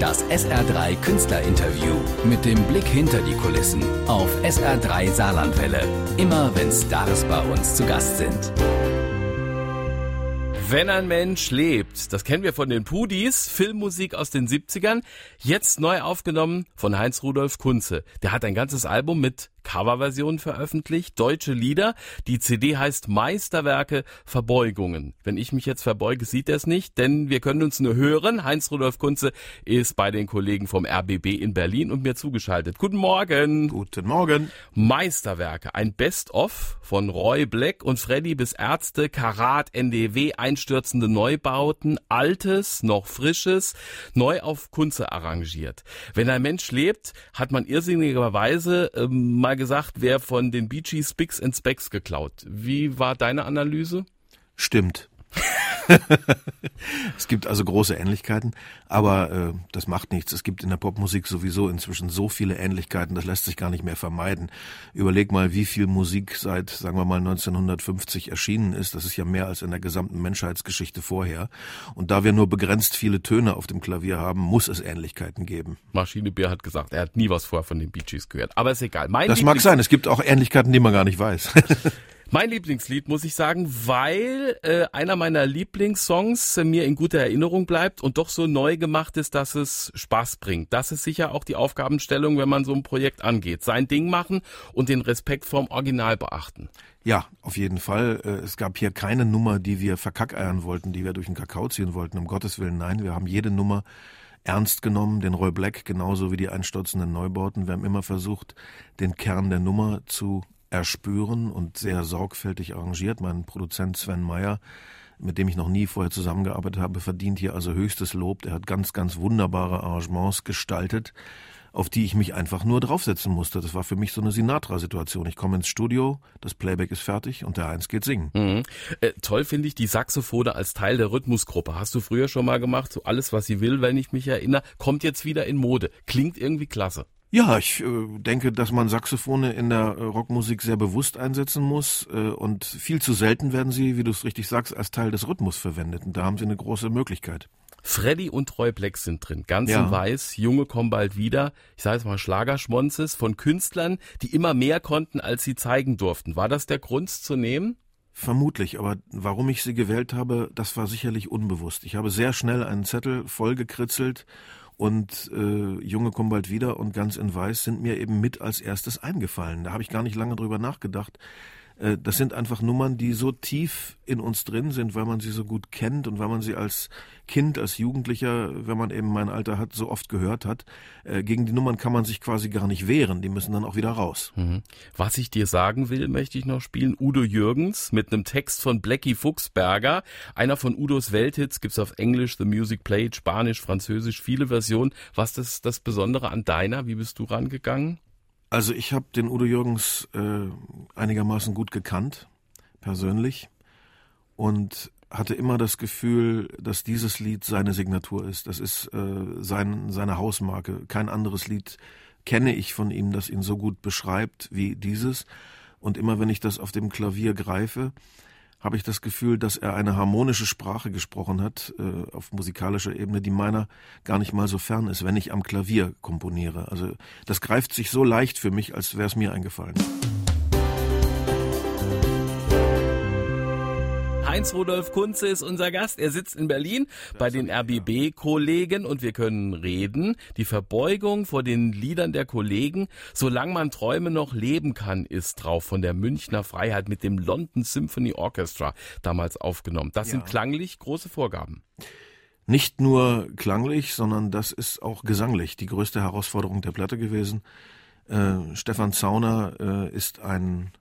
Das SR3 Künstlerinterview mit dem Blick hinter die Kulissen auf SR3 Saarlandwelle. Immer wenn Stars bei uns zu Gast sind. Wenn ein Mensch lebt, das kennen wir von den Pudis, Filmmusik aus den 70ern, jetzt neu aufgenommen von Heinz Rudolf Kunze. Der hat ein ganzes Album mit Coverversion veröffentlicht, deutsche Lieder. Die CD heißt Meisterwerke Verbeugungen. Wenn ich mich jetzt verbeuge, sieht er es nicht, denn wir können uns nur hören. Heinz-Rudolf Kunze ist bei den Kollegen vom RBB in Berlin und mir zugeschaltet. Guten Morgen. Guten Morgen. Meisterwerke, ein Best-of von Roy Black und Freddy bis Ärzte, Karat, NDW, einstürzende Neubauten, Altes, noch Frisches, neu auf Kunze arrangiert. Wenn ein Mensch lebt, hat man irrsinnigerweise ähm, mal gesagt, wer von den Bee Spicks and Specks geklaut. Wie war deine Analyse? Stimmt. es gibt also große Ähnlichkeiten, aber äh, das macht nichts. Es gibt in der Popmusik sowieso inzwischen so viele Ähnlichkeiten, das lässt sich gar nicht mehr vermeiden. Überleg mal, wie viel Musik seit, sagen wir mal, 1950 erschienen ist. Das ist ja mehr als in der gesamten Menschheitsgeschichte vorher. Und da wir nur begrenzt viele Töne auf dem Klavier haben, muss es Ähnlichkeiten geben. Maschine Bär hat gesagt, er hat nie was vorher von den Bee Gees gehört. Aber ist egal. Mein das mag sein. Es gibt auch Ähnlichkeiten, die man gar nicht weiß. Mein Lieblingslied, muss ich sagen, weil äh, einer meiner Lieblingssongs äh, mir in guter Erinnerung bleibt und doch so neu gemacht ist, dass es Spaß bringt. Das ist sicher auch die Aufgabenstellung, wenn man so ein Projekt angeht. Sein Ding machen und den Respekt vorm Original beachten. Ja, auf jeden Fall. Äh, es gab hier keine Nummer, die wir verkackeiern wollten, die wir durch den Kakao ziehen wollten. Um Gottes Willen, nein. Wir haben jede Nummer ernst genommen, den Roy Black genauso wie die einstürzenden Neubauten. Wir haben immer versucht, den Kern der Nummer zu erspüren und sehr sorgfältig arrangiert. Mein Produzent Sven Meyer, mit dem ich noch nie vorher zusammengearbeitet habe, verdient hier also höchstes Lob. Er hat ganz, ganz wunderbare Arrangements gestaltet, auf die ich mich einfach nur draufsetzen musste. Das war für mich so eine Sinatra-Situation. Ich komme ins Studio, das Playback ist fertig und der Eins geht singen. Mhm. Äh, toll finde ich die Saxophone als Teil der Rhythmusgruppe. Hast du früher schon mal gemacht? So alles, was sie will, wenn ich mich erinnere, kommt jetzt wieder in Mode. Klingt irgendwie klasse. Ja, ich äh, denke, dass man Saxophone in der äh, Rockmusik sehr bewusst einsetzen muss äh, und viel zu selten werden sie, wie du es richtig sagst, als Teil des Rhythmus verwendet. Und da haben sie eine große Möglichkeit. Freddy und Black sind drin, ganz ja. in weiß. Junge kommen bald wieder. Ich sage jetzt mal Schlagerschmonzes von Künstlern, die immer mehr konnten, als sie zeigen durften. War das der Grund zu nehmen? Vermutlich, aber warum ich sie gewählt habe, das war sicherlich unbewusst. Ich habe sehr schnell einen Zettel vollgekritzelt und äh, Junge kommen bald wieder und ganz in Weiß sind mir eben mit als erstes eingefallen. Da habe ich gar nicht lange drüber nachgedacht. Äh, das sind einfach Nummern, die so tief in uns drin sind, weil man sie so gut kennt und weil man sie als Kind, als Jugendlicher, wenn man eben mein Alter hat, so oft gehört hat. Äh, gegen die Nummern kann man sich quasi gar nicht wehren. Die müssen dann auch wieder raus. Mhm. Was ich dir sagen will, möchte ich noch spielen. Udo Jürgens mit einem Text von Blackie Fuchsberger. Einer von Udos Welthits gibt's auf Englisch, The Music Played, Spanisch, Französisch, viele Versionen. Was ist das Besondere an deiner? Wie bist du rangegangen? Also ich habe den Udo Jürgens äh, einigermaßen gut gekannt, persönlich, und hatte immer das Gefühl, dass dieses Lied seine Signatur ist. Das ist äh, sein, seine Hausmarke. Kein anderes Lied kenne ich von ihm, das ihn so gut beschreibt wie dieses. Und immer wenn ich das auf dem Klavier greife, habe ich das Gefühl, dass er eine harmonische Sprache gesprochen hat, äh, auf musikalischer Ebene, die meiner gar nicht mal so fern ist, wenn ich am Klavier komponiere. Also das greift sich so leicht für mich, als wäre es mir eingefallen. Heinz-Rudolf Kunze ist unser Gast. Er sitzt in Berlin bei den RBB-Kollegen und wir können reden. Die Verbeugung vor den Liedern der Kollegen, solange man Träume noch leben kann, ist drauf von der Münchner Freiheit mit dem London Symphony Orchestra damals aufgenommen. Das ja. sind klanglich große Vorgaben. Nicht nur klanglich, sondern das ist auch gesanglich die größte Herausforderung der Platte gewesen. Äh, Stefan Zauner äh, ist ein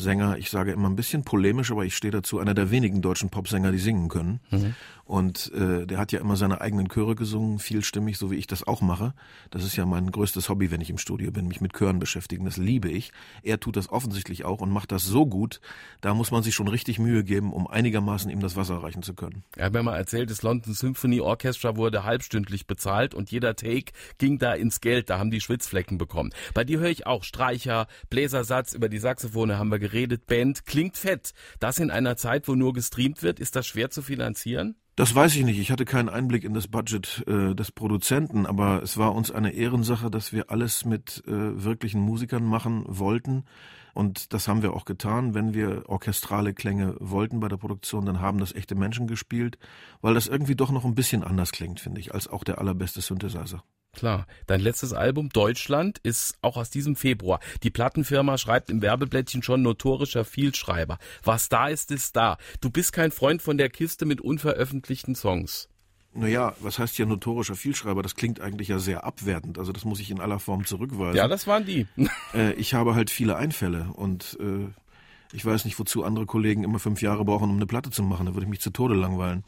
Sänger, ich sage immer ein bisschen polemisch, aber ich stehe dazu, einer der wenigen deutschen Popsänger, die singen können. Mhm. Und äh, der hat ja immer seine eigenen Chöre gesungen, vielstimmig, so wie ich das auch mache. Das ist ja mein größtes Hobby, wenn ich im Studio bin, mich mit Chören beschäftigen. Das liebe ich. Er tut das offensichtlich auch und macht das so gut, da muss man sich schon richtig Mühe geben, um einigermaßen ihm das Wasser reichen zu können. Er hat mir mal erzählt, das London Symphony Orchestra wurde halbstündlich bezahlt und jeder Take ging da ins Geld, da haben die Schwitzflecken bekommen. Bei dir höre ich auch Streicher, Bläsersatz, über die Saxophone haben wir geredet, Band, klingt fett. Das in einer Zeit, wo nur gestreamt wird, ist das schwer zu finanzieren? Das weiß ich nicht. Ich hatte keinen Einblick in das Budget äh, des Produzenten, aber es war uns eine Ehrensache, dass wir alles mit äh, wirklichen Musikern machen wollten. Und das haben wir auch getan. Wenn wir orchestrale Klänge wollten bei der Produktion, dann haben das echte Menschen gespielt, weil das irgendwie doch noch ein bisschen anders klingt, finde ich, als auch der allerbeste Synthesizer. Klar. Dein letztes Album Deutschland ist auch aus diesem Februar. Die Plattenfirma schreibt im Werbeblättchen schon notorischer Vielschreiber. Was da ist, ist da. Du bist kein Freund von der Kiste mit unveröffentlichten Songs. Naja, was heißt hier notorischer Vielschreiber? Das klingt eigentlich ja sehr abwertend. Also das muss ich in aller Form zurückweisen. Ja, das waren die. äh, ich habe halt viele Einfälle und äh, ich weiß nicht, wozu andere Kollegen immer fünf Jahre brauchen, um eine Platte zu machen. Da würde ich mich zu Tode langweilen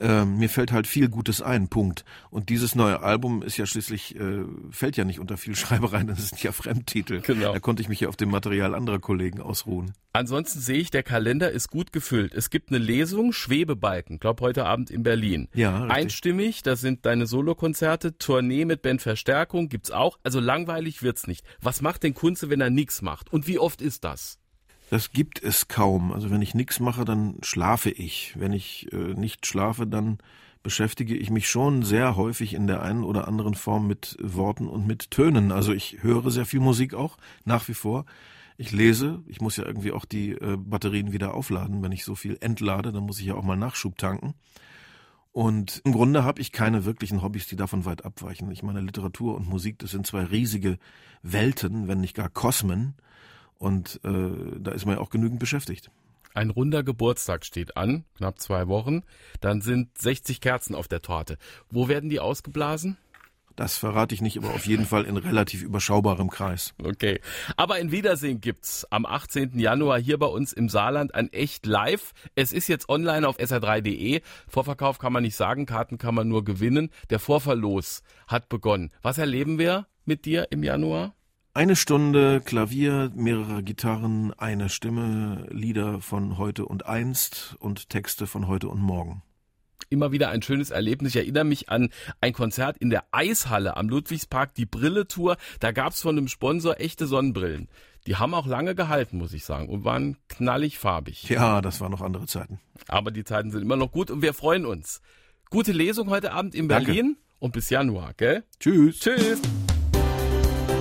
äh, mir fällt halt viel Gutes ein, Punkt. Und dieses neue Album ist ja schließlich, äh, fällt ja nicht unter viel Schreiberei, das ist ja Fremdtitel. Genau. Da konnte ich mich ja auf dem Material anderer Kollegen ausruhen. Ansonsten sehe ich, der Kalender ist gut gefüllt. Es gibt eine Lesung, Schwebebalken, glaub heute Abend in Berlin. Ja, richtig. Einstimmig, das sind deine Solokonzerte, Tournee mit Bandverstärkung gibt's auch. Also langweilig wird's nicht. Was macht denn Kunze, wenn er nichts macht? Und wie oft ist das? Das gibt es kaum. Also wenn ich nichts mache, dann schlafe ich. Wenn ich äh, nicht schlafe, dann beschäftige ich mich schon sehr häufig in der einen oder anderen Form mit Worten und mit Tönen. Also ich höre sehr viel Musik auch, nach wie vor. Ich lese, ich muss ja irgendwie auch die äh, Batterien wieder aufladen. Wenn ich so viel entlade, dann muss ich ja auch mal Nachschub tanken. Und im Grunde habe ich keine wirklichen Hobbys, die davon weit abweichen. Ich meine, Literatur und Musik, das sind zwei riesige Welten, wenn nicht gar Kosmen. Und äh, da ist man ja auch genügend beschäftigt. Ein runder Geburtstag steht an, knapp zwei Wochen. Dann sind 60 Kerzen auf der Torte. Wo werden die ausgeblasen? Das verrate ich nicht, aber auf jeden Fall in relativ überschaubarem Kreis. Okay. Aber in Wiedersehen gibt's am 18. Januar hier bei uns im Saarland ein echt live. Es ist jetzt online auf sr3.de. Vorverkauf kann man nicht sagen, Karten kann man nur gewinnen. Der Vorverlos hat begonnen. Was erleben wir mit dir im Januar? Eine Stunde Klavier, mehrere Gitarren, eine Stimme, Lieder von heute und einst und Texte von heute und morgen. Immer wieder ein schönes Erlebnis. Ich erinnere mich an ein Konzert in der Eishalle am Ludwigspark, die Brille-Tour. Da gab's von einem Sponsor echte Sonnenbrillen. Die haben auch lange gehalten, muss ich sagen, und waren knallig farbig. Ja, das waren noch andere Zeiten. Aber die Zeiten sind immer noch gut und wir freuen uns. Gute Lesung heute Abend in Berlin Danke. und bis Januar, gell? Tschüss. Tschüss.